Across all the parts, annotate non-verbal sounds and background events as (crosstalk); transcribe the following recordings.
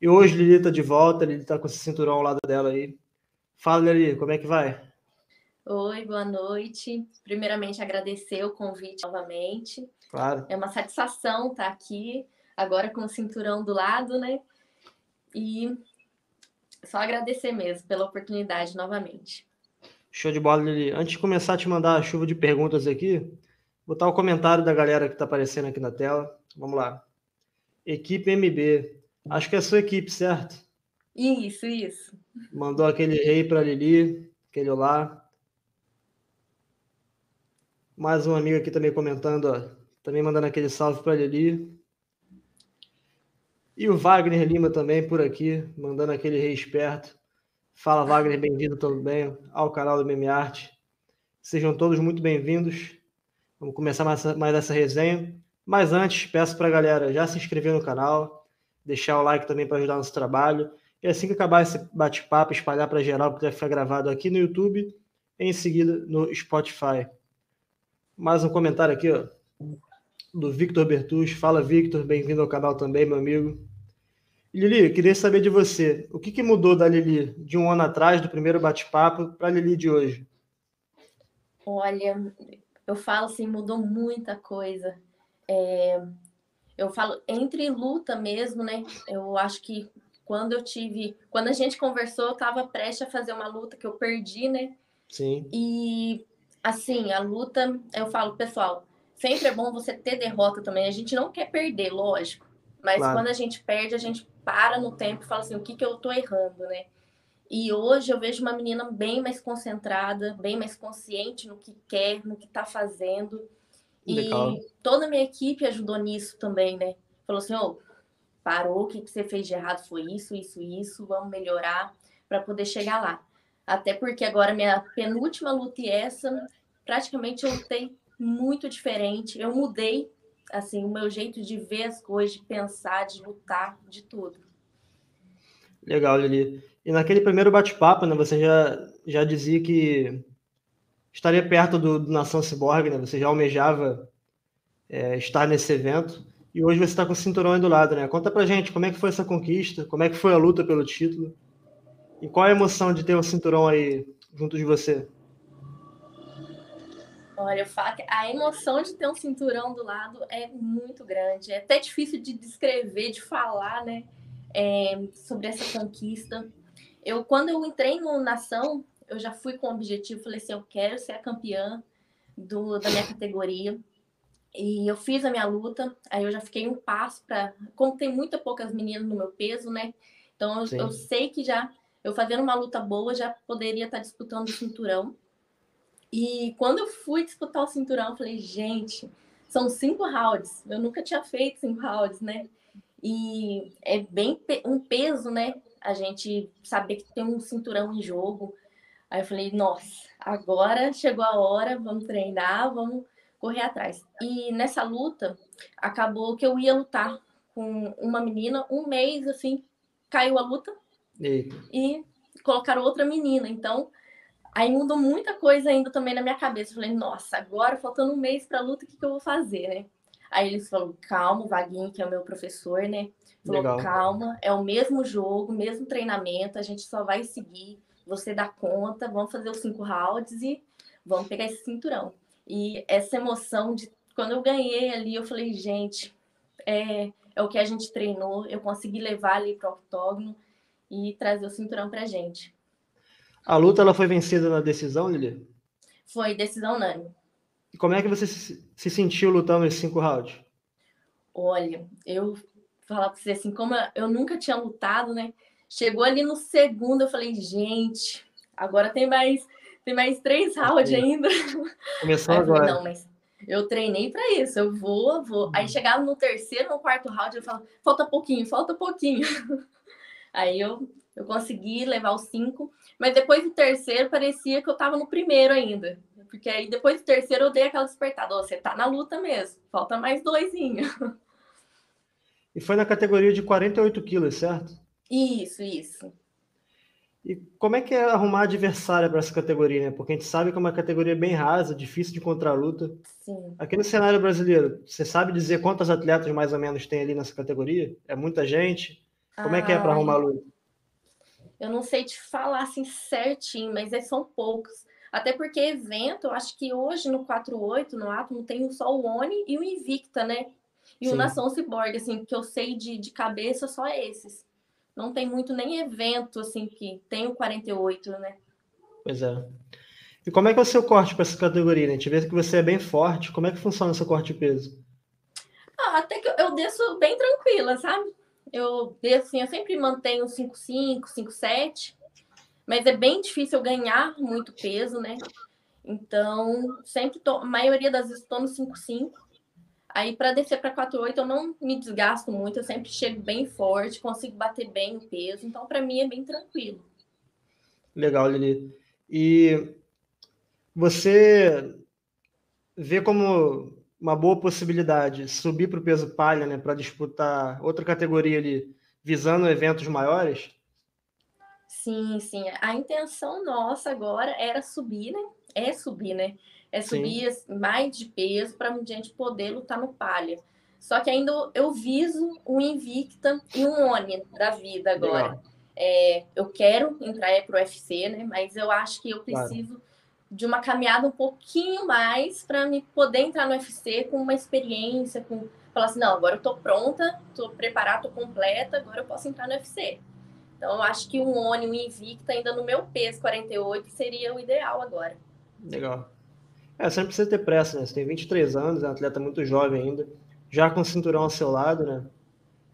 E hoje Lili tá de volta, Lili tá com esse cinturão ao lado dela aí. Fala, Lili, como é que vai? Oi, boa noite. Primeiramente, agradecer o convite novamente. Claro. É uma satisfação estar aqui, agora com o cinturão do lado, né? E só agradecer mesmo pela oportunidade novamente. Show de bola, Lili. Antes de começar a te mandar a chuva de perguntas aqui, botar o comentário da galera que está aparecendo aqui na tela. Vamos lá. Equipe MB. Acho que é a sua equipe, certo? Isso, isso. Mandou aquele rei para Lili, aquele olá. Mais um amigo aqui também comentando, ó, também mandando aquele salve para Lili. E o Wagner Lima também por aqui, mandando aquele rei esperto. Fala Wagner, bem-vindo também ao canal do Meme Arte. Sejam todos muito bem-vindos. Vamos começar mais, mais essa resenha. Mas antes, peço para a galera já se inscrever no canal, deixar o like também para ajudar nosso trabalho. E assim que acabar esse bate-papo, espalhar para geral, porque vai ficar gravado aqui no YouTube em seguida no Spotify. Mais um comentário aqui, ó, do Victor Bertus. Fala, Victor, bem-vindo ao canal também, meu amigo. Lili, queria saber de você, o que, que mudou da Lili de um ano atrás, do primeiro bate-papo, para a Lili de hoje? Olha, eu falo assim, mudou muita coisa. É, eu falo entre luta mesmo, né? Eu acho que quando eu tive, quando a gente conversou, eu estava prestes a fazer uma luta que eu perdi, né? Sim. E assim, a luta, eu falo, pessoal, sempre é bom você ter derrota também. A gente não quer perder, lógico. Mas claro. quando a gente perde, a gente para no tempo e fala assim, o que, que eu tô errando, né? E hoje eu vejo uma menina bem mais concentrada, bem mais consciente no que quer, no que tá fazendo. Legal. E toda a minha equipe ajudou nisso também, né? Falou assim, ô, oh, parou, o que, que você fez de errado foi isso, isso, isso, vamos melhorar para poder chegar lá. Até porque agora minha penúltima luta e essa, praticamente eu lutei muito diferente. Eu mudei assim, o meu jeito de ver as coisas, de pensar, de lutar, de tudo. Legal, Lili. E naquele primeiro bate-papo, né, você já, já dizia que estaria perto do, do Nação Cyborg, né? Você já almejava é, estar nesse evento. E hoje você está com o cinturão aí do lado, né? Conta pra gente como é que foi essa conquista, como é que foi a luta pelo título. E qual a emoção de ter o cinturão aí junto de você? Olha, a emoção de ter um cinturão do lado é muito grande. É até difícil de descrever, de falar, né? É, sobre essa conquista. Eu, quando eu entrei no Nação, eu já fui com o objetivo, falei assim, eu quero ser a campeã do, da minha categoria. E eu fiz a minha luta, aí eu já fiquei um passo para. Como tem muito poucas meninas no meu peso, né? Então eu, eu, sei que já, eu fazendo uma luta boa, já poderia estar disputando o cinturão. E quando eu fui disputar o cinturão, eu falei, gente, são cinco rounds. Eu nunca tinha feito cinco rounds, né? E é bem um peso, né? A gente saber que tem um cinturão em jogo. Aí eu falei, nossa, agora chegou a hora, vamos treinar, vamos correr atrás. E nessa luta, acabou que eu ia lutar com uma menina, um mês assim, caiu a luta Eita. e colocaram outra menina. Então, Aí mudou muita coisa ainda também na minha cabeça. Eu falei, nossa, agora faltando um mês para a luta, o que, que eu vou fazer, né? Aí eles falaram, calma, o Vaguinho, que é o meu professor, né? Falou, Legal. calma, é o mesmo jogo, mesmo treinamento, a gente só vai seguir, você dá conta, vamos fazer os cinco rounds e vamos pegar esse cinturão. E essa emoção de quando eu ganhei ali, eu falei, gente, é, é o que a gente treinou, eu consegui levar ali para o octógono e trazer o cinturão para gente. A luta ela foi vencida na decisão, Lili? Foi decisão unânime. E como é que você se, se sentiu lutando esses cinco rounds? Olha, eu falar pra você assim, como eu nunca tinha lutado, né? Chegou ali no segundo, eu falei, gente, agora tem mais, tem mais três rounds ainda. Começou Aí agora. Falei, não, mas eu treinei para isso, eu vou, vou. Uhum. Aí chegava no terceiro, no quarto round, eu falava, falta pouquinho, falta pouquinho. (laughs) Aí eu, eu consegui levar os cinco. Mas depois do terceiro, parecia que eu tava no primeiro ainda. Porque aí depois do terceiro eu dei aquela despertada. Oh, você tá na luta mesmo. Falta mais doisinho. (laughs) E foi na categoria de 48 quilos, certo? Isso, isso. E como é que é arrumar adversária para essa categoria, né? Porque a gente sabe que é uma categoria bem rasa, difícil de encontrar luta. Sim. Aqui no cenário brasileiro, você sabe dizer quantas atletas mais ou menos tem ali nessa categoria? É muita gente? Como é que é para arrumar luta? Eu não sei te falar assim certinho, mas é, são poucos. Até porque evento, eu acho que hoje no 48, no Atom, tem só o ONI e o Invicta, né? E Sim. o Nação Cyborg, assim, que eu sei de, de cabeça só esses. Não tem muito nem evento, assim, que tem o 48, né? Pois é. E como é que é o seu corte para essa categoria? Né? A gente vê que você é bem forte. Como é que funciona o seu corte de peso? Ah, até que eu desço bem tranquila, sabe? Eu desço, assim, eu sempre mantenho 5,5, 5,7. Mas é bem difícil eu ganhar muito peso, né? Então, sempre tô, a maioria das vezes estou no 5,5. Aí, para descer para 4,8, eu não me desgasto muito, eu sempre chego bem forte, consigo bater bem o peso. Então, para mim, é bem tranquilo. Legal, Lili. E você vê como uma boa possibilidade subir para o peso palha, né, para disputar outra categoria ali, visando eventos maiores? Sim, sim. A intenção nossa agora era subir, né? É subir, né? É subir sim. mais de peso para a gente poder lutar no palha. Só que ainda eu viso um Invicta e um Oni da vida agora. É, eu quero entrar para o UFC, né? Mas eu acho que eu preciso claro de uma caminhada um pouquinho mais para me poder entrar no UFC com uma experiência, com falar assim, não, agora eu tô pronta, tô preparada, tô completa, agora eu posso entrar no UFC. Então eu acho que um Oni, um Invicta ainda no meu peso 48 seria o ideal agora. Legal. É, sempre precisa ter pressa, né? Você tem 23 anos, é um atleta muito jovem ainda, já com o cinturão ao seu lado, né?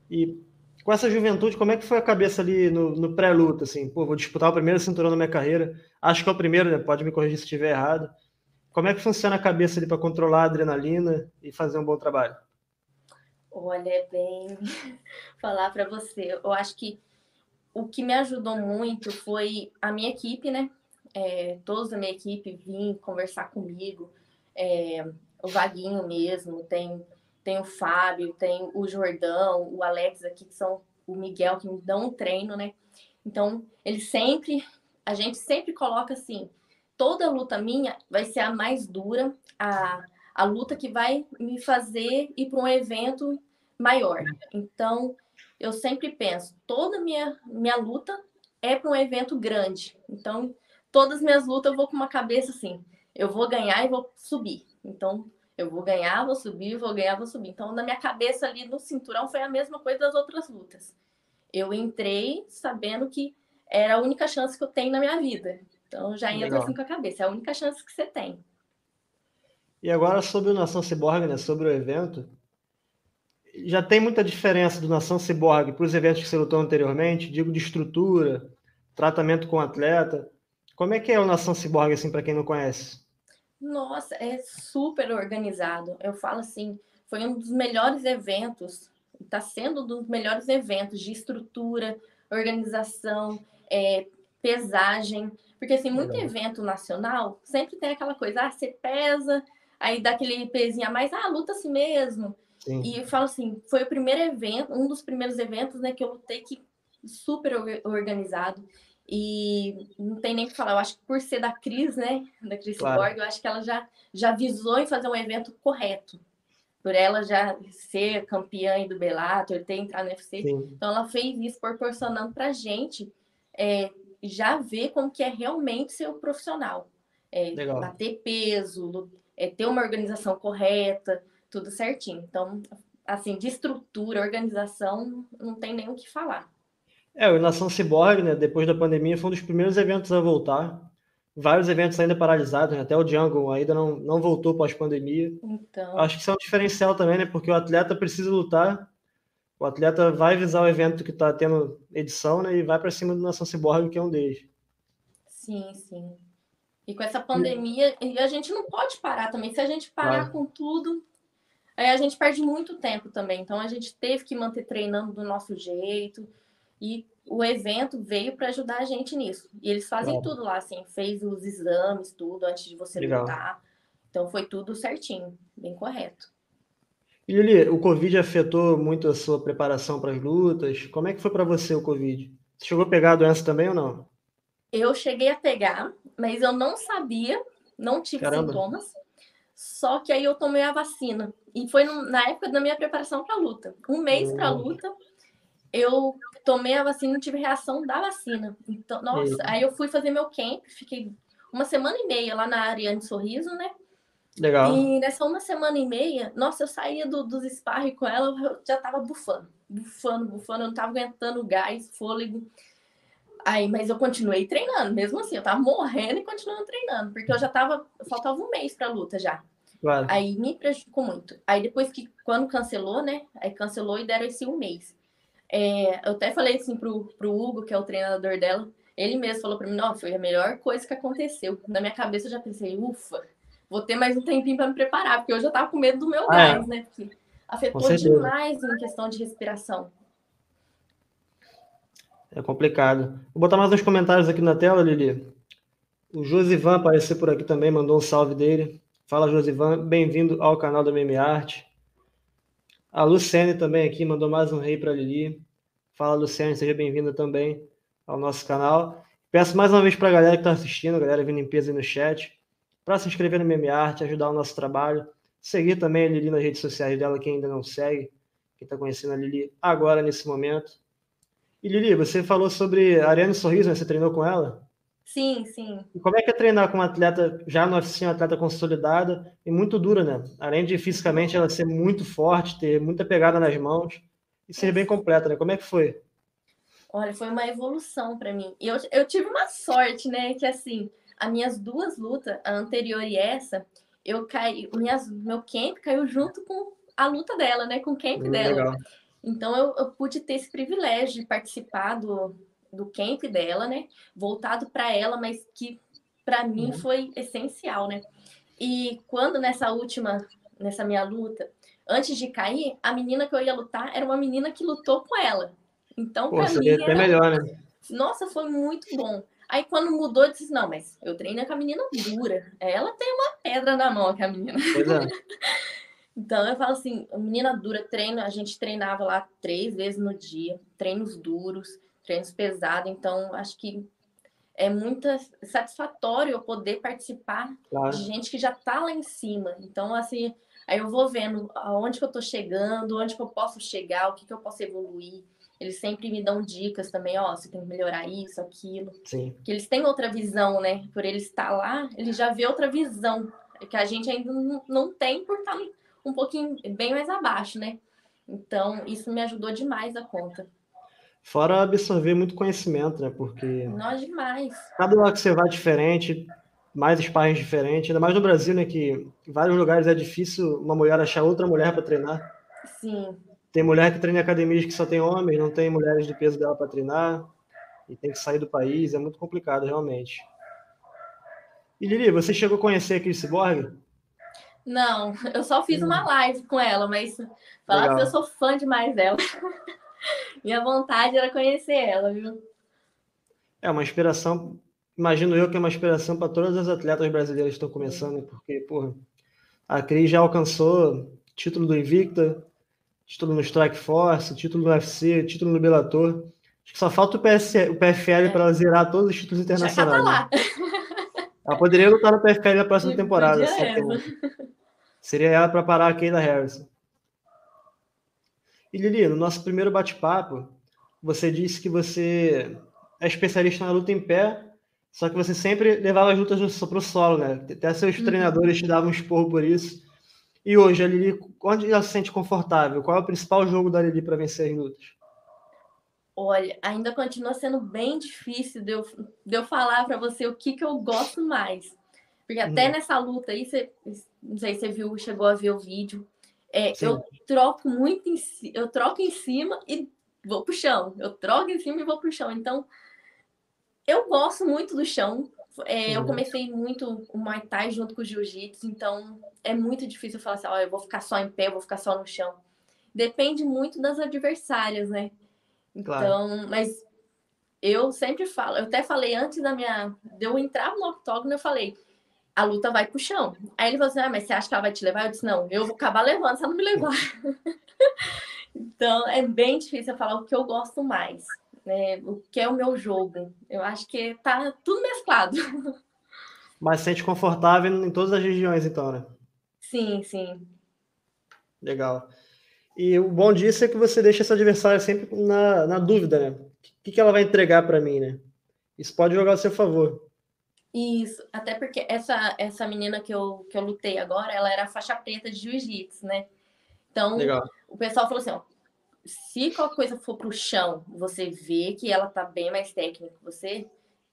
E com essa juventude, como é que foi a cabeça ali no, no pré-luta, assim? Pô, vou disputar o primeiro cinturão da minha carreira. Acho que é o primeiro, né? Pode me corrigir se estiver errado. Como é que funciona a cabeça ali para controlar a adrenalina e fazer um bom trabalho? Olha, é bem (laughs) falar para você. Eu acho que o que me ajudou muito foi a minha equipe, né? É, todos da minha equipe vim conversar comigo. É, o Vaguinho mesmo, tem tem o Fábio, tem o Jordão, o Alex aqui, que são o Miguel, que me dão um treino, né? Então, ele sempre, a gente sempre coloca assim, toda luta minha vai ser a mais dura, a, a luta que vai me fazer ir para um evento maior. Então, eu sempre penso, toda minha, minha luta é para um evento grande. Então, todas as minhas lutas eu vou com uma cabeça assim, eu vou ganhar e vou subir. Então, eu vou ganhar, vou subir, vou ganhar, vou subir. Então, na minha cabeça ali no cinturão foi a mesma coisa das outras lutas. Eu entrei sabendo que era a única chance que eu tenho na minha vida. Então, já entra assim com a cabeça. É a única chance que você tem. E agora sobre o Nação Cyborg, né? Sobre o evento. Já tem muita diferença do Nação Cyborg para os eventos que você lutou anteriormente? Digo de estrutura, tratamento com o atleta. Como é que é o Nação Cyborg, assim, para quem não conhece? Nossa, é super organizado. Eu falo assim, foi um dos melhores eventos, está sendo um dos melhores eventos de estrutura, organização, é, pesagem. Porque assim, muito Legal. evento nacional sempre tem aquela coisa, ah, você pesa, aí dá aquele pezinho a mais, ah, luta assim mesmo. Sim. E eu falo assim, foi o primeiro evento, um dos primeiros eventos, né, que eu lutei que super organizado. E não tem nem o que falar, eu acho que por ser da Cris, né? Da Cris claro. Borg, eu acho que ela já, já visou em fazer um evento correto. Por ela já ser campeã do Bellator, ter entrado no UFC. Sim. Então ela fez isso proporcionando pra gente é, já ver como que é realmente ser um profissional. É, bater peso, é, ter uma organização correta, tudo certinho. Então, assim, de estrutura, organização, não tem nem o que falar. É, o Nação Cyborg, né, depois da pandemia, foi um dos primeiros eventos a voltar. Vários eventos ainda paralisados, né? até o Jungle ainda não, não voltou pós-pandemia. Então... Acho que isso é um diferencial também, né? Porque o atleta precisa lutar, o atleta vai visar o evento que está tendo edição né? e vai para cima do Nação Cyborg, que é um deles. Sim, sim. E com essa pandemia, e a gente não pode parar também. Se a gente parar claro. com tudo, aí a gente perde muito tempo também. Então a gente teve que manter treinando do nosso jeito e o evento veio para ajudar a gente nisso. E eles fazem tudo lá, assim, fez os exames, tudo, antes de você Legal. lutar. Então foi tudo certinho, bem correto. E Lili, o Covid afetou muito a sua preparação para as lutas? Como é que foi para você o Covid? Você chegou a pegar a doença também ou não? Eu cheguei a pegar, mas eu não sabia, não tive Caramba. sintomas. Só que aí eu tomei a vacina. E foi na época da minha preparação para a luta. Um mês para a luta, eu tomei a vacina e não tive reação da vacina. Então, nossa, aí eu fui fazer meu camp, fiquei uma semana e meia lá na Ariane Sorriso, né? Legal. E nessa uma semana e meia, nossa, eu saía do, dos sparring com ela, eu já tava bufando, bufando, bufando, eu não tava aguentando gás, fôlego. Aí, mas eu continuei treinando, mesmo assim, eu tava morrendo e continuando treinando, porque eu já tava, faltava um mês pra luta já. Claro. Aí me prejudicou muito. Aí depois que, quando cancelou, né? Aí cancelou e deram esse um mês. É, eu até falei assim pro, pro Hugo, que é o treinador dela, ele mesmo falou para mim, não, foi a melhor coisa que aconteceu. Na minha cabeça eu já pensei, ufa, vou ter mais um tempinho para me preparar, porque eu já tava com medo do meu ah, é. gás, né? Porque afetou demais em questão de respiração. É complicado. Vou botar mais uns comentários aqui na tela, Lili. O Josivan apareceu por aqui também, mandou um salve dele. Fala, Josivan, bem-vindo ao canal da Meme Arte. A Luciane também aqui mandou mais um rei para Lili. Fala, Luciane, seja bem-vinda também ao nosso canal. Peço mais uma vez para a galera que está assistindo, a galera vindo em peso aí no chat, para se inscrever no Meme Arte, ajudar o nosso trabalho. Seguir também a Lili nas redes sociais dela, quem ainda não segue, quem está conhecendo a Lili agora, nesse momento. E Lili, você falou sobre a Ariane Sorriso, né? Você treinou com ela? Sim, sim. E como é que é treinar com uma atleta já no UFC, uma atleta consolidada e muito dura, né? Além de fisicamente ela ser muito forte, ter muita pegada nas mãos e ser bem completa, né? Como é que foi? Olha, foi uma evolução para mim. E eu, eu tive uma sorte, né? Que assim, as minhas duas lutas, a anterior e essa, eu caí, minhas, meu camp caiu junto com a luta dela, né? Com o camp hum, dela. Legal. Então eu, eu, pude ter esse privilégio de participar do, do camp dela, né? Voltado para ela, mas que para mim uhum. foi essencial, né? E quando nessa última, nessa minha luta, antes de cair, a menina que eu ia lutar era uma menina que lutou com ela. Então, para mim. Era... melhor, né? Nossa, foi muito bom. Aí quando mudou, eu disse, não, mas eu treino com a menina dura. Ela tem uma pedra na mão, que a menina. É. (laughs) então eu falo assim, menina dura, treino, a gente treinava lá três vezes no dia, treinos duros, treinos pesados, então acho que é muito satisfatório eu poder participar claro. de gente que já tá lá em cima. Então, assim, aí eu vou vendo aonde que eu tô chegando, onde que eu posso chegar, o que que eu posso evoluir. Eles sempre me dão dicas também, ó, você tem que melhorar isso, aquilo. Sim. Que eles têm outra visão, né? Por ele estar lá, ele já vê outra visão que a gente ainda não tem por estar um pouquinho bem mais abaixo, né? Então, isso me ajudou demais a conta. Fora absorver muito conhecimento, né? Porque. Nós demais. Cada lugar que você vai diferente, mais sparring diferente, ainda mais no Brasil, né? Que em vários lugares é difícil uma mulher achar outra mulher para treinar. Sim. Tem mulher que treina em academias que só tem homens, não tem mulheres de peso dela para treinar, e tem que sair do país, é muito complicado, realmente. E Lili, você chegou a conhecer a Cris Borg? Não, eu só fiz uma hum. live com ela, mas falar Legal. que eu sou fã demais dela. (laughs) (laughs) Minha vontade era conhecer ela, viu? É uma inspiração, imagino eu que é uma inspiração para todas as atletas brasileiras que estão começando, porque, porra, a Cris já alcançou título do Invicta, título no Strike Force, título no UFC, título no Bellator. Acho que só falta o, PS, o PFL é. para ela zerar todos os títulos internacionais. Tá né? Ela poderia lutar no PFL na próxima (laughs) temporada. Seria ela para parar a Keila Harrison. E Lili, no nosso primeiro bate-papo, você disse que você é especialista na luta em pé, só que você sempre levava as lutas para o solo, né? Até seus uhum. treinadores te davam um esporro por isso. E hoje, a Lili, onde ela se sente confortável? Qual é o principal jogo da Lili para vencer as lutas? Olha, ainda continua sendo bem difícil de eu, de eu falar para você o que, que eu gosto mais. Porque até hum. nessa luta aí, você, não sei se você viu, chegou a ver o vídeo. É, eu troco muito em, eu troco em cima e vou pro chão. Eu troco em cima e vou pro chão. Então, eu gosto muito do chão. É, eu uhum. comecei muito o Muay Thai junto com o Jiu-Jitsu, então é muito difícil falar assim, ó, eu vou ficar só em pé, eu vou ficar só no chão. Depende muito das adversárias, né? Então, claro. mas eu sempre falo, eu até falei antes da minha. De eu entrar no octógono, eu falei, a luta vai pro chão. Aí ele falou assim: ah, mas você acha que ela vai te levar? Eu disse, não, eu vou acabar levando se ela não me levar. (laughs) então é bem difícil eu falar o que eu gosto mais né, o que é o meu jogo. Eu acho que tá tudo mesclado. (laughs) Mas sente confortável em todas as regiões, então, né? Sim, sim. Legal. E o bom disso é que você deixa essa adversária sempre na, na dúvida, né? O que, que ela vai entregar para mim, né? Isso pode jogar a seu favor. Isso, até porque essa, essa menina que eu, que eu lutei agora, ela era faixa preta de jiu-jitsu, né? Então, Legal. o pessoal falou assim, ó, se qualquer coisa for pro chão, você vê que ela tá bem mais técnica que você,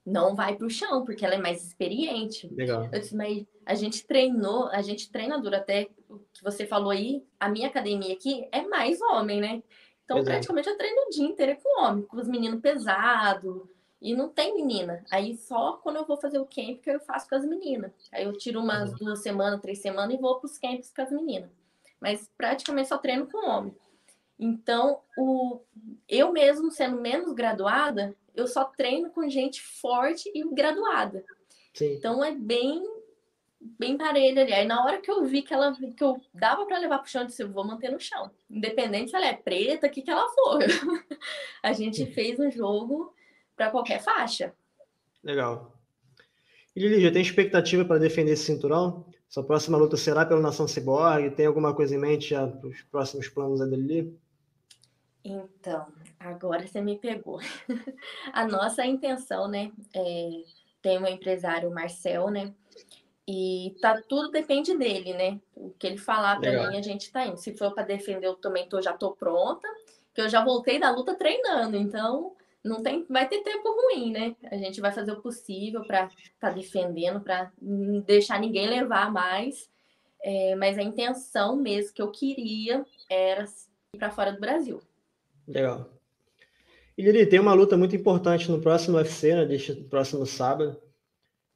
não vai pro chão, porque ela é mais experiente. Legal. Eu disse, mas a gente treinou, a gente treinadora, até o que você falou aí, a minha academia aqui é mais homem, né? Então, Exato. praticamente eu treino o dia inteiro com homem, com os meninos pesados, e não tem menina. Aí só quando eu vou fazer o camp que eu faço com as meninas. Aí eu tiro umas uhum. duas semanas, três semanas e vou para os camps com as meninas. Mas praticamente só treino com homem. Então, o, eu mesmo sendo menos graduada, eu só treino com gente forte e graduada. Sim. Então é bem bem parelho ali. Aí na hora que eu vi que ela que eu dava para levar pro chão, eu disse, eu vou manter no chão. Independente se ela é preta, o que que ela for. (laughs) a gente fez um jogo para qualquer faixa. Legal. E Lili, já tem expectativa para defender esse cinturão? Sua próxima luta será pela Nação Cyborg? Tem alguma coisa em mente já para os próximos planos da Lili? Então, agora você me pegou. (laughs) a nossa intenção, né? É, tem um empresário, Marcel, né? E tá tudo depende dele, né? O que ele falar para mim, a gente tá indo. Se for para defender, eu também tô, já tô pronta, que eu já voltei da luta treinando, então não tem, vai ter tempo ruim, né? A gente vai fazer o possível para estar tá defendendo, para não deixar ninguém levar mais. É, mas a intenção mesmo que eu queria era ir para fora do Brasil. Legal. E Lili, tem uma luta muito importante no próximo UFC, né, deste próximo sábado,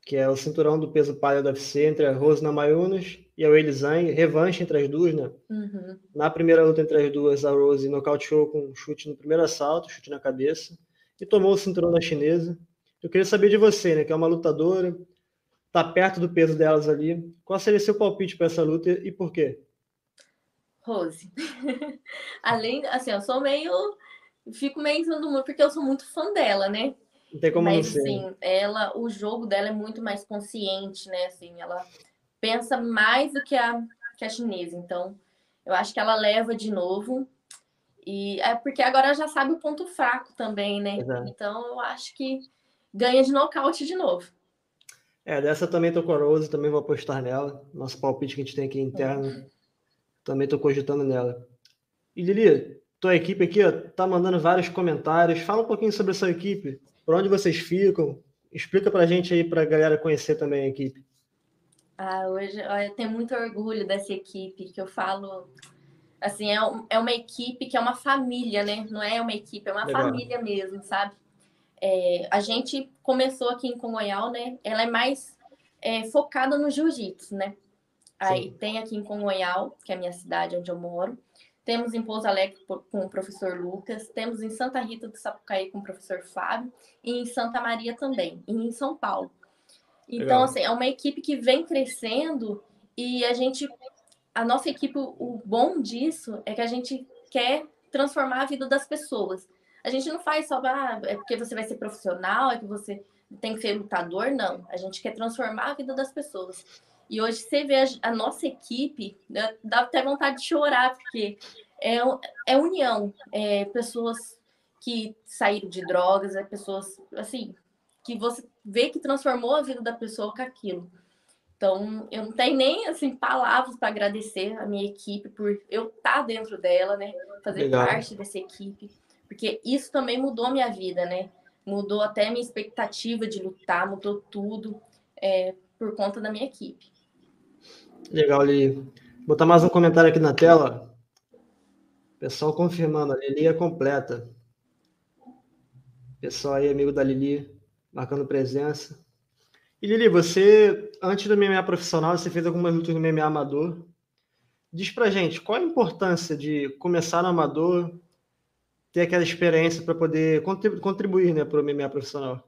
que é o cinturão do peso palha do UFC entre a Rose Namajunas e a Weili Zhang, revanche entre as duas, né? Uhum. Na primeira luta entre as duas, a Rose nocauteou com um chute no primeiro assalto, chute na cabeça e tomou o cinturão da chinesa. Eu queria saber de você, né, que é uma lutadora, tá perto do peso delas ali. Qual seria seu palpite para essa luta e por quê? Rose. (laughs) Além, assim, eu sou meio fico meio em cima do muro porque eu sou muito fã dela, né? Não tem como Mas, não ser. Assim, ela, o jogo dela é muito mais consciente, né? Assim, ela pensa mais do que a, que a chinesa. Então, eu acho que ela leva de novo. E é porque agora já sabe o ponto fraco também, né? Exato. Então eu acho que ganha de nocaute de novo. É, dessa também tô com a Rose, também vou apostar nela. Nosso palpite que a gente tem aqui interno, uhum. também tô cogitando nela. E Lili, tua equipe aqui ó, tá mandando vários comentários. Fala um pouquinho sobre a sua equipe, por onde vocês ficam. Explica pra gente aí, pra galera conhecer também a equipe. Ah, hoje eu tenho muito orgulho dessa equipe, que eu falo Assim, é, é uma equipe que é uma família, né? Não é uma equipe, é uma Legal. família mesmo, sabe? É, a gente começou aqui em Congonhal, né? Ela é mais é, focada no jiu-jitsu, né? Aí Sim. tem aqui em Congonhal, que é a minha cidade onde eu moro. Temos em Pouso Alegre com o professor Lucas. Temos em Santa Rita do Sapucaí com o professor Fábio. E em Santa Maria também. E em São Paulo. Então, Legal. assim, é uma equipe que vem crescendo e a gente a nossa equipe, o bom disso é que a gente quer transformar a vida das pessoas. A gente não faz só, ah, é porque você vai ser profissional, é que você tem que ser lutador, não. A gente quer transformar a vida das pessoas. E hoje você vê a, nossa equipe, dá, dá até vontade de chorar, porque é, é união. É pessoas que saíram de drogas, é pessoas, assim, que você vê que transformou a vida da pessoa com aquilo. Então, eu não tenho nem assim palavras para agradecer a minha equipe por eu estar tá dentro dela, né? Fazer Legal. parte dessa equipe, porque isso também mudou a minha vida, né? Mudou até a minha expectativa de lutar, mudou tudo é, por conta da minha equipe. Legal, Lili. Vou botar mais um comentário aqui na tela. Pessoal confirmando, a Lili é completa. Pessoal aí, amigo da Lili, marcando presença. E Lili, você, antes do MMA profissional, você fez algumas lutas no MMA amador. Diz pra gente, qual a importância de começar no amador, ter aquela experiência para poder contribuir né, para o MMA profissional?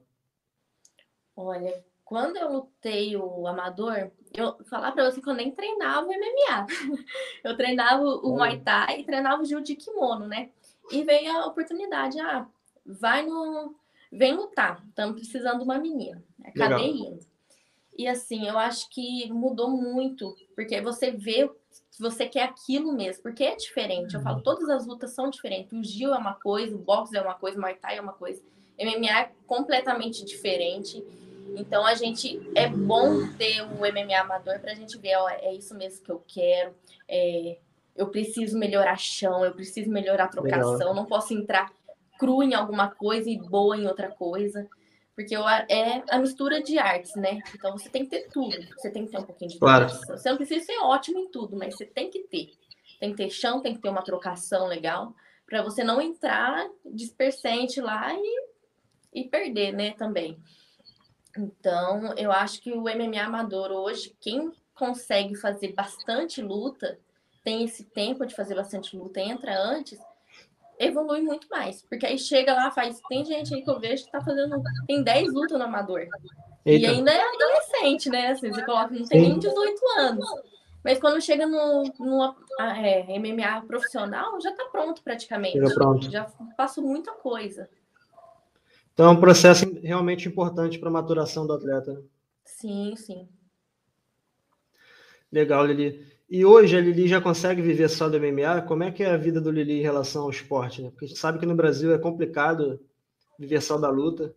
Olha, quando eu lutei o amador, eu falar para você que eu nem treinava o MMA. (laughs) Eu treinava o Muay Thai e treinava o Jiu de kimono, né? E veio a oportunidade, ah, vai no vem lutar, estamos precisando de uma menina. Acabei Legal. indo. E assim, eu acho que mudou muito, porque você vê que você quer aquilo mesmo, porque é diferente. Eu falo, uhum. todas as lutas são diferentes. O Gil é uma coisa, o boxe é uma coisa, o Muay Thai é uma coisa. MMA é completamente diferente. Então a gente é bom ter o MMA amador para a gente ver, ó, é isso mesmo que eu quero. É, eu preciso melhorar chão, eu preciso melhorar a trocação, Legal. não posso entrar cru em alguma coisa e boa em outra coisa. Porque é a mistura de artes, né? Então você tem que ter tudo. Você tem que ter um pouquinho de claro. trocação. Você não precisa ser ótimo em tudo, mas você tem que ter. Tem que ter chão, tem que ter uma trocação legal, para você não entrar dispersente lá e, e perder, né? Também. Então, eu acho que o MMA amador hoje, quem consegue fazer bastante luta, tem esse tempo de fazer bastante luta, entra antes, evolui muito mais. Porque aí chega lá, faz. Tem gente aí que eu vejo que tá fazendo. Tem 10 lutas no amador. Eita. E ainda é adolescente, né? Assim, você coloca, não tem Sim. nem 18 anos. Mas quando chega no, no é, MMA profissional, já tá pronto praticamente. Já, pronto. já passou muita coisa. Então é um processo realmente importante para a maturação do atleta. Né? Sim, sim. Legal, Lili. E hoje a Lili já consegue viver só do MMA? Como é que é a vida do Lili em relação ao esporte? Né? Porque a gente sabe que no Brasil é complicado viver só da luta.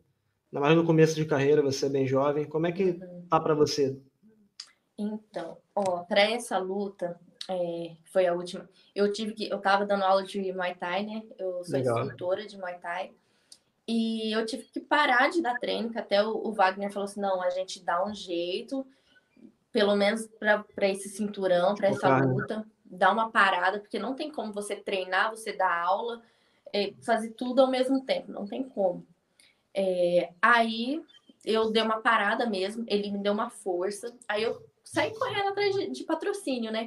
Ainda mais no começo de carreira, você é bem jovem. Como é que tá para você? Então, ó, para essa luta, é, foi a última. Eu tive que, eu tava dando aula de Muay Thai, né? Eu sou Legal. instrutora de Muay Thai. E eu tive que parar de dar treino, que até o, o Wagner falou assim: não, a gente dá um jeito, pelo menos para esse cinturão, para essa luta, dá uma parada, porque não tem como você treinar, você dar aula, é, fazer tudo ao mesmo tempo, não tem como. É, aí eu dei uma parada mesmo, ele me deu uma força, aí eu saí correndo atrás de, de patrocínio, né?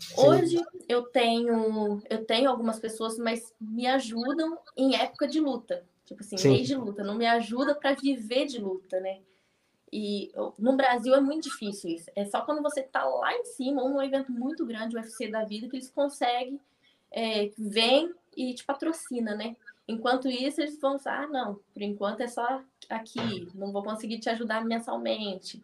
Sim. Hoje eu tenho eu tenho algumas pessoas, mas me ajudam em época de luta. Tipo assim, Sim. mês de luta, não me ajuda para viver de luta, né? E no Brasil é muito difícil isso. É só quando você tá lá em cima, num evento muito grande, o UFC da vida, que eles conseguem, é, vem e te patrocina, né? Enquanto isso, eles vão ah, não, por enquanto é só aqui, não vou conseguir te ajudar mensalmente.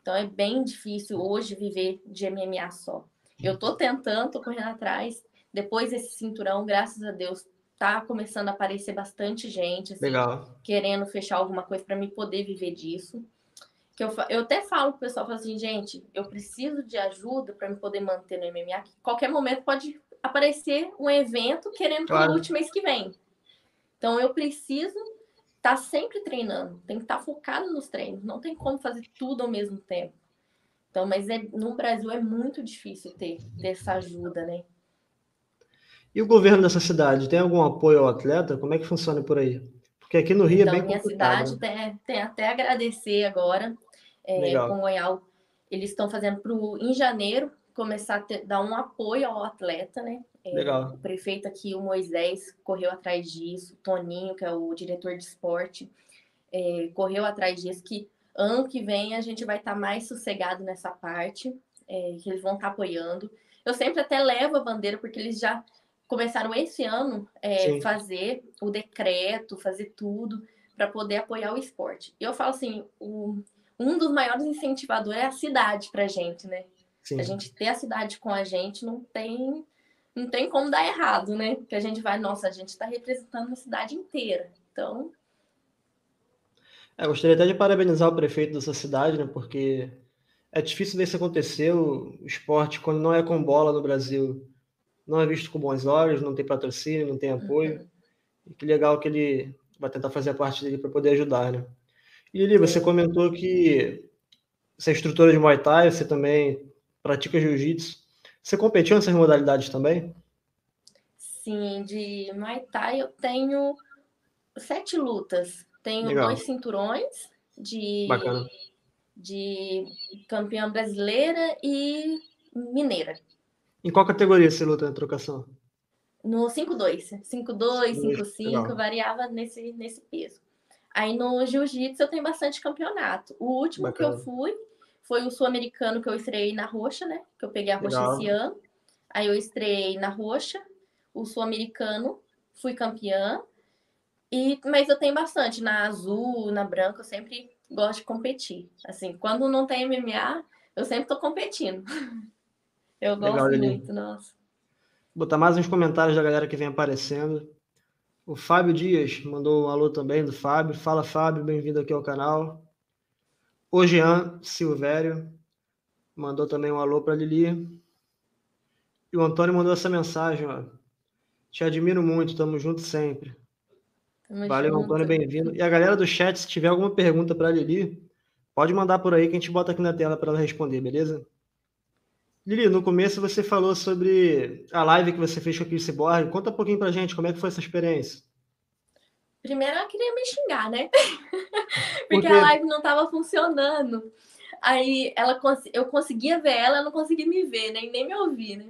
Então é bem difícil hoje viver de MMA só. Eu tô tentando, tô correndo atrás. Depois desse cinturão, graças a Deus, tá começando a aparecer bastante gente assim, querendo fechar alguma coisa para me poder viver disso. Que eu, eu até falo pro pessoal assim, gente, eu preciso de ajuda para me poder manter no MMA. Que qualquer momento pode aparecer um evento querendo claro. que eu lute mês que vem. Então eu preciso estar tá sempre treinando, tem que estar tá focado nos treinos, não tem como fazer tudo ao mesmo tempo. Então, mas é, no Brasil é muito difícil ter, ter essa ajuda, né? E o governo dessa cidade tem algum apoio ao atleta? Como é que funciona por aí? Porque aqui no Rio então, é bem minha complicado. cidade tem, tem até agradecer agora é, com o Goial. Eles estão fazendo para em janeiro começar a ter, dar um apoio ao atleta, né? É, Legal. O prefeito aqui, o Moisés, correu atrás disso. O Toninho, que é o diretor de esporte, é, correu atrás disso. Que ano que vem a gente vai estar tá mais sossegado nessa parte, é, que eles vão estar tá apoiando. Eu sempre até levo a bandeira, porque eles já começaram esse ano é, fazer o decreto, fazer tudo para poder apoiar o esporte. E eu falo assim, o, um dos maiores incentivadores é a cidade para gente, né? Sim. A gente ter a cidade com a gente não tem não tem como dar errado, né? Porque a gente vai, nossa, a gente está representando a cidade inteira. Então. É, gostaria até de parabenizar o prefeito dessa cidade, né? Porque é difícil ver isso acontecer. O esporte, quando não é com bola no Brasil, não é visto com bons olhos, não tem patrocínio, não tem apoio. Uhum. E que legal que ele vai tentar fazer a parte dele para poder ajudar, né? E Lili, você comentou que você é instrutora de Muay Thai, você também pratica Jiu-Jitsu. Você competiu nessas modalidades também? Sim, de Muay Thai eu tenho sete lutas. Tenho legal. dois cinturões de, Bacana. de campeã brasileira e mineira. Em qual categoria você luta na trocação? No 5-2. 5-2, 5-5, variava nesse, nesse peso. Aí no jiu-jitsu eu tenho bastante campeonato. O último Bacana. que eu fui foi o sul-americano que eu estreiei na roxa, né? Que eu peguei a roxa Legal. esse ano. Aí eu estreiei na roxa, o sul-americano, fui campeã. E, mas eu tenho bastante na azul, na branca, eu sempre gosto de competir. Assim, quando não tem MMA, eu sempre estou competindo. (laughs) Eu gosto Legal, muito, nossa. Vou botar mais uns comentários da galera que vem aparecendo. O Fábio Dias mandou um alô também do Fábio. Fala, Fábio, bem-vindo aqui ao canal. O Jean Silvério mandou também um alô para Lili. E o Antônio mandou essa mensagem, ó. Te admiro muito, tamo junto sempre. Tamo Valeu, junto. Antônio, bem-vindo. E a galera do chat, se tiver alguma pergunta para Lili, pode mandar por aí que a gente bota aqui na tela para ela responder, beleza? Lili, no começo você falou sobre a live que você fez com a Chris Borg. Conta um pouquinho pra gente, como é que foi essa experiência? Primeiro ela queria me xingar, né? (laughs) Porque a live não estava funcionando. Aí ela, eu conseguia ver ela, ela não conseguia me ver, né? nem me ouvir, né?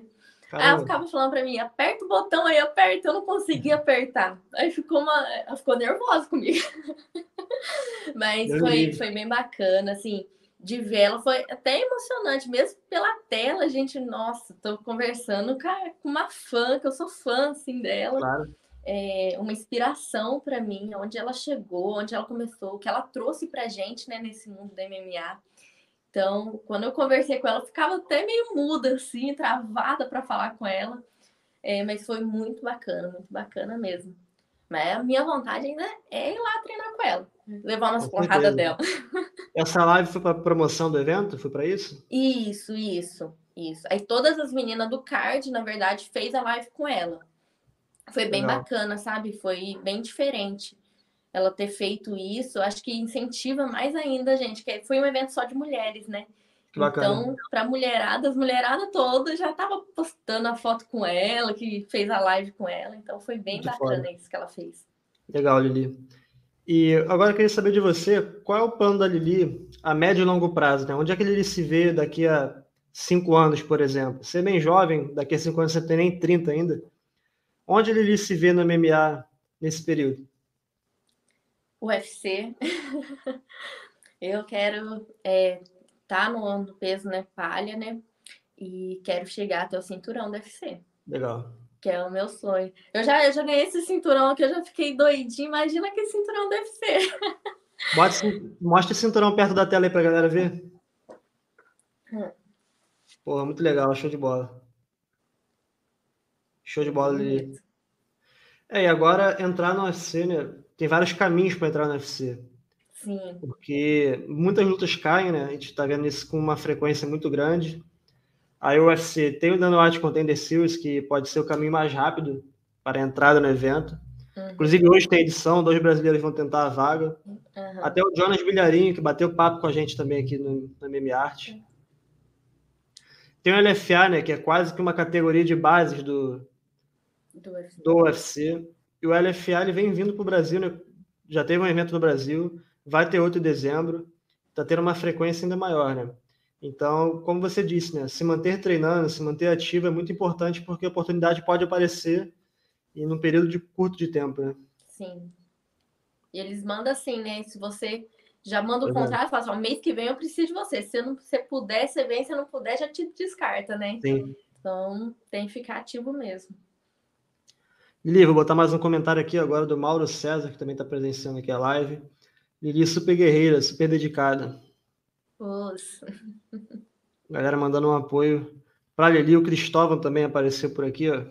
Caramba. Aí ela ficava falando para mim, aperta o botão aí, aperta, eu não conseguia apertar. Aí ficou uma. Ela ficou nervosa comigo. (laughs) Mas foi, foi bem bacana, assim de ver ela foi até emocionante, mesmo pela tela, gente, nossa, tô conversando com uma fã, que eu sou fã, assim, dela. Claro. É uma inspiração para mim, onde ela chegou, onde ela começou, o que ela trouxe pra gente, né, nesse mundo da MMA. Então, quando eu conversei com ela, eu ficava até meio muda, assim, travada para falar com ela. É, mas foi muito bacana, muito bacana mesmo. Mas a minha vontade ainda é ir lá treinar com ela, levar umas porradas dela. (laughs) Essa live foi para promoção do evento? Foi para isso? Isso, isso, isso. Aí todas as meninas do card, na verdade, fez a live com ela. Foi bem Legal. bacana, sabe? Foi bem diferente ela ter feito isso. Acho que incentiva mais ainda, gente, que foi um evento só de mulheres, né? Então, para mulherada, as mulheradas todas já tava postando a foto com ela, que fez a live com ela. Então, foi bem Muito bacana foda. isso que ela fez. Legal, Lili. E agora eu queria saber de você, qual é o plano da Lili a médio e longo prazo? Né? Onde é que ele se vê daqui a cinco anos, por exemplo? Você é bem jovem, daqui a cinco anos você tem nem 30 ainda. Onde ele se vê no MMA nesse período? UFC. (laughs) eu quero é, tá no, no peso, né, palha, né? E quero chegar até o cinturão do UFC. Legal. Que é o meu sonho. Eu já, eu já ganhei esse cinturão aqui, eu já fiquei doidinho. Imagina que cinturão deve ser. mostra esse cinturão perto da tela aí pra galera ver. Hum. Porra, muito legal, show de bola. Show de bola ali. É, e agora entrar no UFC, né? Tem vários caminhos para entrar no UFC. Sim. Porque muitas lutas caem, né? A gente está vendo isso com uma frequência muito grande. A UFC tem o Dana White Contender Series, que pode ser o caminho mais rápido para a entrada no evento. Uhum. Inclusive, hoje tem edição, dois brasileiros vão tentar a vaga. Uhum. Até o Jonas Bilharinho, que bateu papo com a gente também aqui no, no MMA Art. Uhum. Tem o LFA, né, que é quase que uma categoria de bases do, do UFC. Do UFC. E o LFA ele vem vindo para o Brasil, né? já teve um evento no Brasil, vai ter outro em dezembro, está tendo uma frequência ainda maior, né? Então, como você disse, né, se manter treinando, se manter ativo é muito importante porque a oportunidade pode aparecer e num período de curto de tempo, né? Sim. E eles mandam assim, né? Se você já manda o contrato, fala assim, mês que vem eu preciso de você. Se não você puder, você vem, se não puder, já te descarta, né? Sim. Então, tem que ficar ativo mesmo. Lili, vou botar mais um comentário aqui agora do Mauro César, que também está presenciando aqui a live. Lili, super guerreira, super dedicada. Nossa. (laughs) Galera mandando um apoio. Para Lili, o Cristóvão também apareceu por aqui, ó.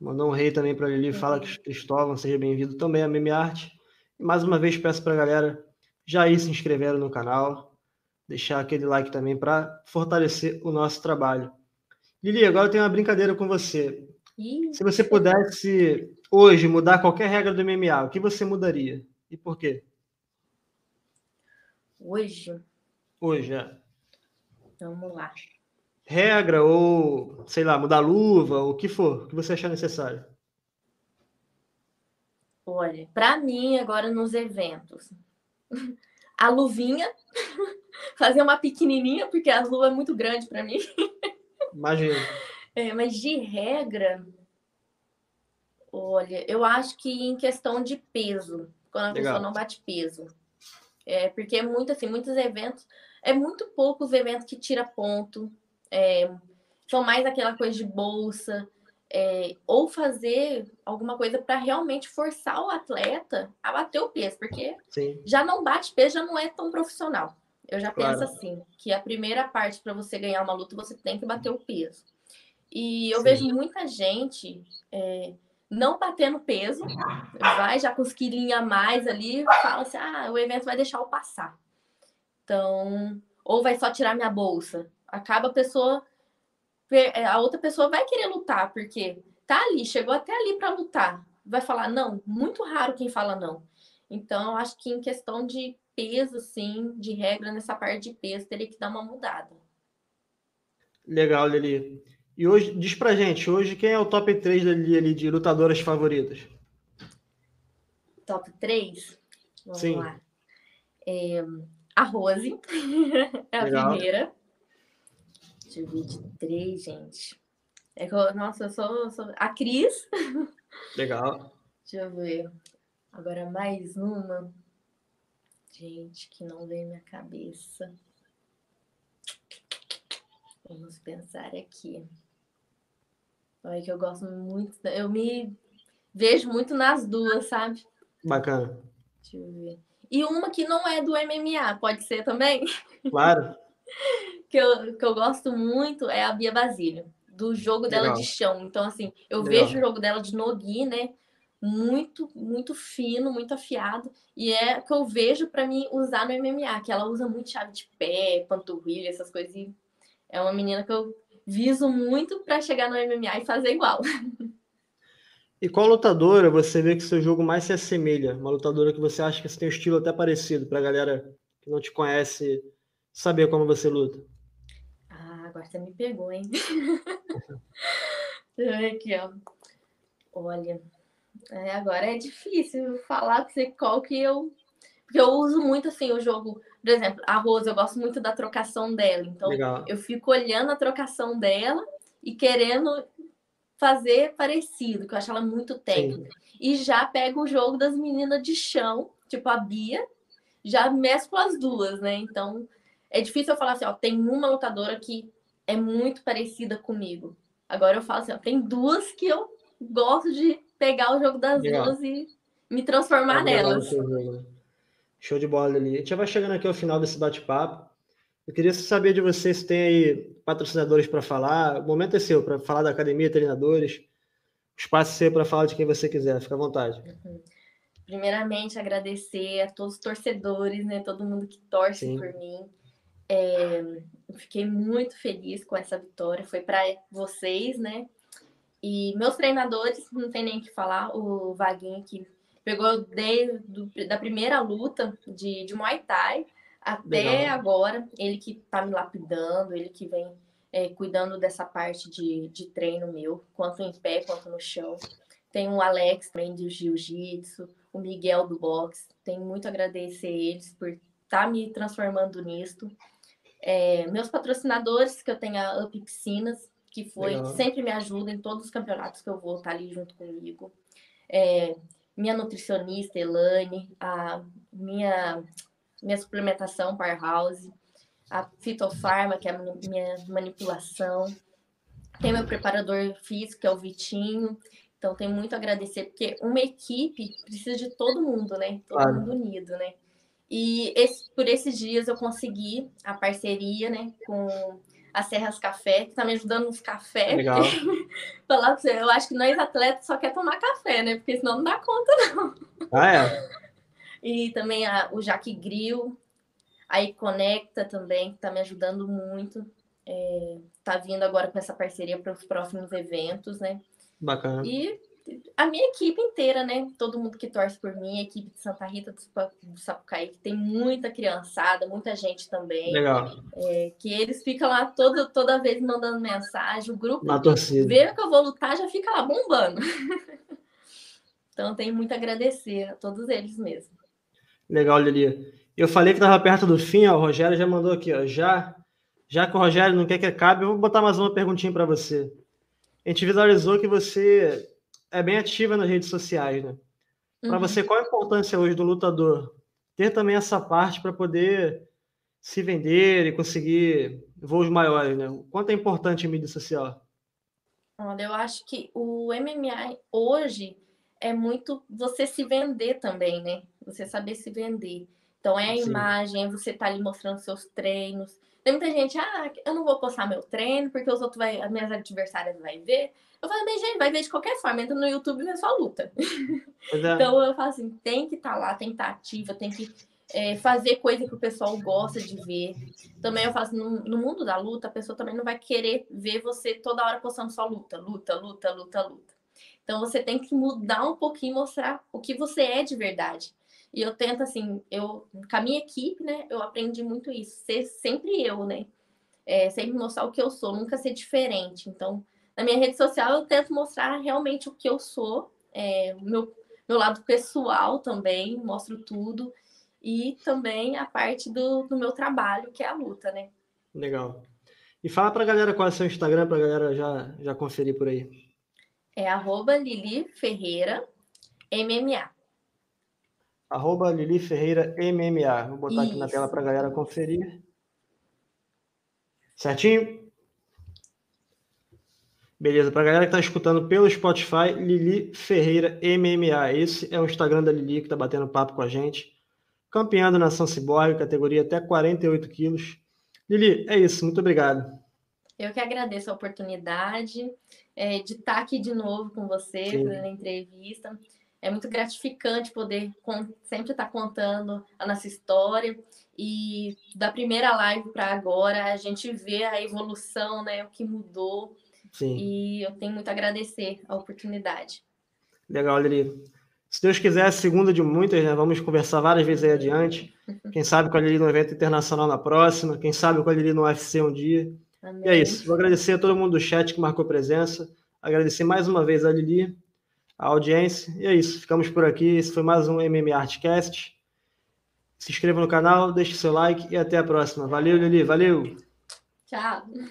Mandou um rei também para Lili. Fala que Cristóvão, seja bem-vindo também a Meme Arte. E mais uma vez peço para a galera já ir se inscrevendo no canal, deixar aquele like também para fortalecer o nosso trabalho. Lili, agora eu tenho uma brincadeira com você. Se você pudesse hoje mudar qualquer regra do MMA, o que você mudaria? E por quê? Hoje? Hoje, é. Vamos lá. Regra ou, sei lá, mudar luva, o que for, o que você achar necessário. Olha, para mim, agora nos eventos, (laughs) a luvinha, (laughs) fazer uma pequenininha, porque a luva é muito grande para mim. (laughs) Imagina. É, mas de regra, olha, eu acho que em questão de peso, quando a Legal. pessoa não bate peso. É, porque é muito assim, muitos eventos, é muito poucos eventos que tira ponto. É, são mais aquela coisa de bolsa. é, ou fazer alguma coisa para realmente forçar o atleta a bater o peso, porque Sim. já não bate peso, já não é tão profissional. Eu já claro. penso assim, que a primeira parte para você ganhar uma luta, você tem que bater o peso. E eu Sim. vejo muita gente é, não batendo peso, vai já com os quilinhos a mais ali, fala assim, ah, o evento vai deixar eu passar. Então, ou vai só tirar minha bolsa. Acaba a pessoa é, a outra pessoa vai querer lutar, porque tá ali, chegou até ali para lutar. Vai falar não, muito raro quem fala não. Então, eu acho que em questão de peso, sim, de regra nessa parte de peso, teria que dar uma mudada. Legal, Lili. E hoje, diz pra gente, hoje quem é o top 3 da Lili ali, de lutadoras favoritas? Top 3? Vamos sim. lá. É, a Rose (laughs) é a Legal. primeira. Deixa eu ver de três, gente. É que eu, nossa, eu sou, eu sou. A Cris. Legal. (laughs) Deixa eu ver. Agora mais uma. Gente, que não vem na minha cabeça. Vamos pensar aqui. Olha que eu gosto muito. Eu me vejo muito nas duas, sabe? Bacana. Deixa eu ver. E uma que não é do MMA, pode ser também? Claro. (laughs) que eu, que eu gosto muito é a Bia Basílio, do jogo dela Legal. de chão. Então, assim, eu Legal. vejo o jogo dela de Nogi, né? Muito, muito fino, muito afiado. E é que eu vejo para mim usar no MMA, que ela usa muito chave de pé, panturrilha, essas coisas. E é uma menina que eu viso muito para chegar no MMA e fazer igual. (laughs) E qual lutadora você vê que seu jogo mais se assemelha? Uma lutadora que você acha que você tem um estilo até parecido, para a galera que não te conhece saber como você luta? agora você me pegou, hein? (laughs) Aqui, ó. Olha, é, agora é difícil falar pra você qual que eu. Porque eu uso muito assim o jogo. Por exemplo, a Rosa, eu gosto muito da trocação dela. Então, Legal. eu fico olhando a trocação dela e querendo fazer parecido, que eu acho ela muito técnica. Sim. E já pego o jogo das meninas de chão, tipo a Bia, já mesclo as duas, né? Então, é difícil eu falar assim, ó, tem uma lutadora que é muito parecida comigo. Agora eu falo assim, ó, tem duas que eu gosto de pegar o jogo das Legal. duas e me transformar nelas. Show de bola, ali. A gente já vai chegando aqui ao final desse bate-papo. Eu queria saber de vocês se tem aí patrocinadores para falar. O momento é seu, para falar da academia, treinadores. O espaço é seu para falar de quem você quiser. Fica à vontade. Uhum. Primeiramente, agradecer a todos os torcedores, né? Todo mundo que torce Sim. por mim. É, fiquei muito feliz com essa vitória. Foi para vocês, né? E meus treinadores, não tem nem o que falar, o Vaguinho que pegou desde da primeira luta de, de Muay Thai até Legal. agora, ele que tá me lapidando, ele que vem é, cuidando dessa parte de, de treino meu, quanto em pé, quanto no chão. Tem o Alex também do Jiu-Jitsu, o Miguel do boxe. Tenho muito a agradecer eles por estar tá me transformando nisto. É, meus patrocinadores, que eu tenho a Up Piscinas, que foi Legal. sempre me ajuda em todos os campeonatos que eu vou estar tá ali junto comigo. É, minha nutricionista, Elane, a minha, minha suplementação Powerhouse, a Fitofarma, que é a minha manipulação. Tem meu preparador físico, que é o Vitinho. Então, tem muito a agradecer, porque uma equipe precisa de todo mundo, né? Todo claro. mundo unido, né? E esse, por esses dias eu consegui a parceria, né, com a Serras Café, que está me ajudando nos cafés. Legal. (laughs) Falar pra você, eu acho que nós atletas só quer tomar café, né? Porque senão não dá conta, não. Ah, é? E também a, o Jaque Grill, aí Conecta também, que está me ajudando muito. É, tá vindo agora com essa parceria para os próximos eventos, né? Bacana. E a minha equipe inteira, né? Todo mundo que torce por mim, a equipe de Santa Rita do Sapucaí, que tem muita criançada, muita gente também. Legal. É, que eles ficam lá todo, toda vez mandando mensagem. O grupo Na torcida. vê que eu vou lutar, já fica lá bombando. (laughs) então, tenho muito a agradecer a todos eles mesmo. Legal, Lili. Eu falei que estava perto do fim, ó, o Rogério já mandou aqui, ó, já, já que o Rogério não quer que acabe, eu vou botar mais uma perguntinha para você. A gente visualizou que você é bem ativa nas redes sociais, né? Para uhum. você, qual a importância hoje do lutador ter também essa parte para poder se vender e conseguir voos maiores, né? O quanto é importante a mídia social? Olha, eu acho que o MMA hoje é muito você se vender também, né? Você saber se vender. Então é a Sim. imagem, é você tá ali mostrando seus treinos. Tem muita gente, ah, eu não vou postar meu treino porque os outros vai, as minhas adversárias vai ver. Eu falo, mas gente, vai ver de qualquer forma, entra no YouTube e vê só luta. É. então eu falo assim, tem que estar tá lá, tem que estar tá ativa, tem que é, fazer coisa que o pessoal gosta de ver. Também eu faço assim, no, no, mundo da luta, a pessoa também não vai querer ver você toda hora postando só luta, luta, luta, luta, luta. Então você tem que mudar um pouquinho, mostrar o que você é de verdade. E eu tento, assim, eu, com a minha equipe, né, eu aprendi muito isso, ser sempre eu, né? É, sempre mostrar o que eu sou, nunca ser diferente. Então, na minha rede social, eu tento mostrar realmente o que eu sou, é, meu, meu lado pessoal também, mostro tudo e também a parte do, do meu trabalho, que é a luta, né? Legal. E fala para a galera qual é o seu Instagram, para a galera já, já conferir por aí. É arroba Lili Ferreira MMA. Arroba Lili Ferreira MMA. Vou botar Isso. aqui na tela para a galera conferir. Certinho? Beleza, para a galera que está escutando pelo Spotify, Lili Ferreira MMA. Esse é o Instagram da Lili que está batendo papo com a gente campeã da Nação Ciborgue, categoria até 48 quilos. Lili, é isso, muito obrigado. Eu que agradeço a oportunidade é, de estar aqui de novo com você, Sim. fazendo a entrevista. É muito gratificante poder sempre estar contando a nossa história e da primeira live para agora a gente vê a evolução, né, o que mudou. Sim. E eu tenho muito a agradecer a oportunidade. Legal, Lili. Se Deus quiser, a segunda de muitas, né? Vamos conversar várias vezes aí adiante. Quem sabe com a Lili no evento internacional na próxima, quem sabe com a Lili no UFC um dia. Amém. E é isso. Vou agradecer a todo mundo do chat que marcou presença. Agradecer mais uma vez a Lili, a audiência. E é isso. Ficamos por aqui. Esse foi mais um MMA Artcast. Se inscreva no canal, deixe seu like e até a próxima. Valeu, Lili. Valeu. Tchau. (laughs)